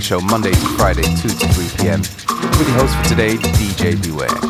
Show, Monday to Friday, 2 to 3 p.m. With your host for today, DJ Beware.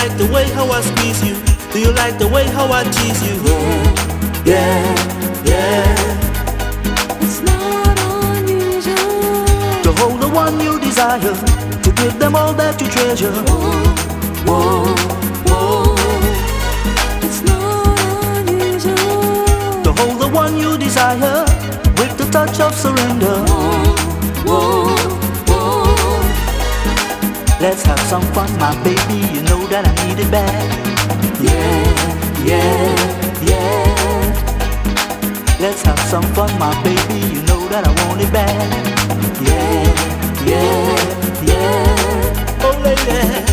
Like the way how I squeeze you? Do you like the way how I tease you? Yeah, yeah, yeah. It's not unusual To hold the one you desire, to give them all that you treasure. Whoa, whoa It's not unusual To hold the one you desire, with the touch of surrender. Let's have some fun, my baby. You know that I need it bad. Yeah, yeah, yeah. Let's have some fun, my baby. You know that I want it bad. Yeah, yeah, yeah. Oh, lady.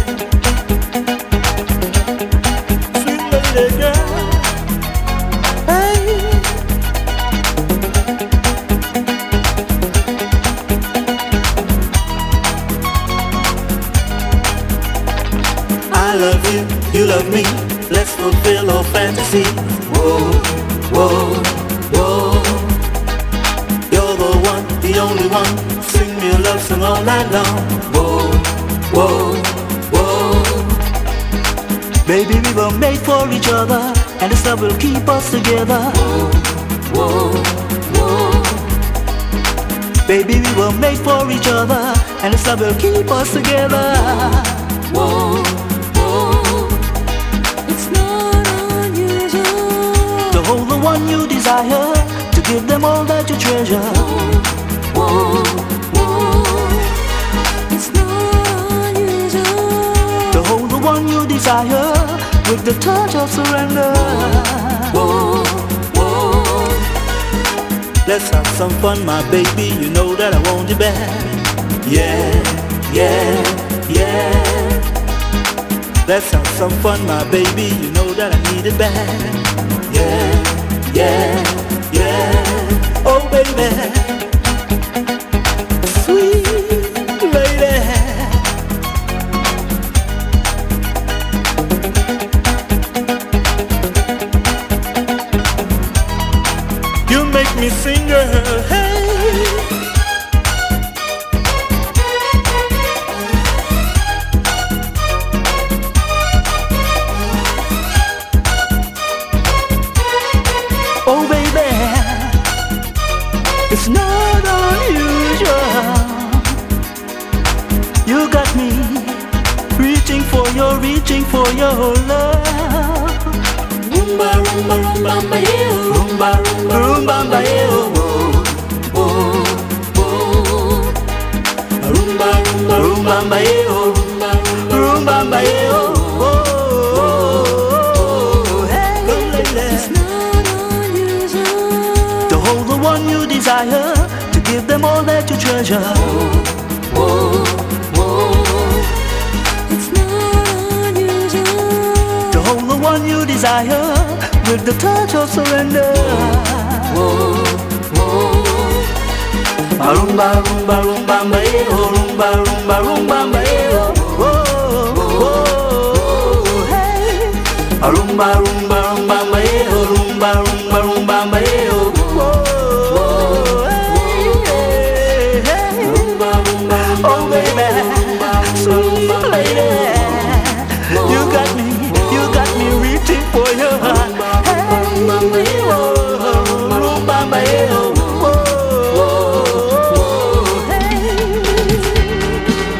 Me. Let's fulfill our fantasy. Whoa, whoa, whoa. You're the one, the only one. Sing me a love song all night long. Whoa, whoa, whoa. Baby, we were made for each other, and this love will keep us together. Whoa, whoa Baby, we were made for each other, and this love will keep us together. Whoa, whoa you desire, to give them all that you treasure. Whoa, whoa It's not unusual To hold the one you desire, with the touch of surrender. Whoa, whoa Let's have some fun, my baby. You know that I want you back. Yeah, yeah, yeah. Let's have some fun, my baby. You know that I need it back. Yeah, yeah, yeah. Oh, baby. Touch of surrender. Rumba, rumba. Oh, rumba, rumba, rumba. Oh, oh, hey. Rumba, rumba, rumba, rumba, rumba, rumba, oh,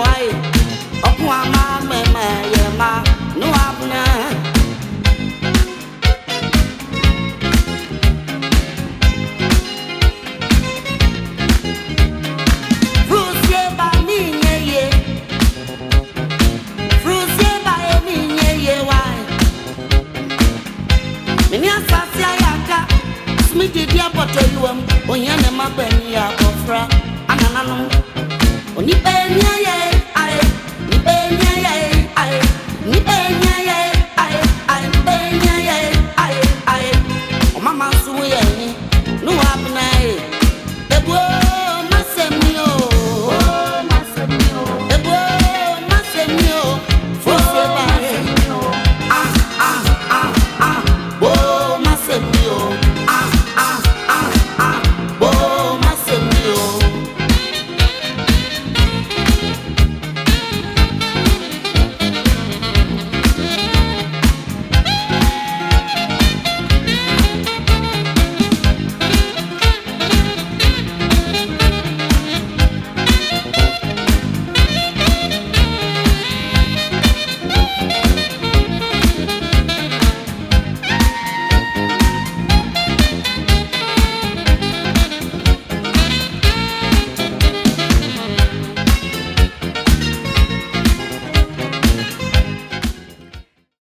Moae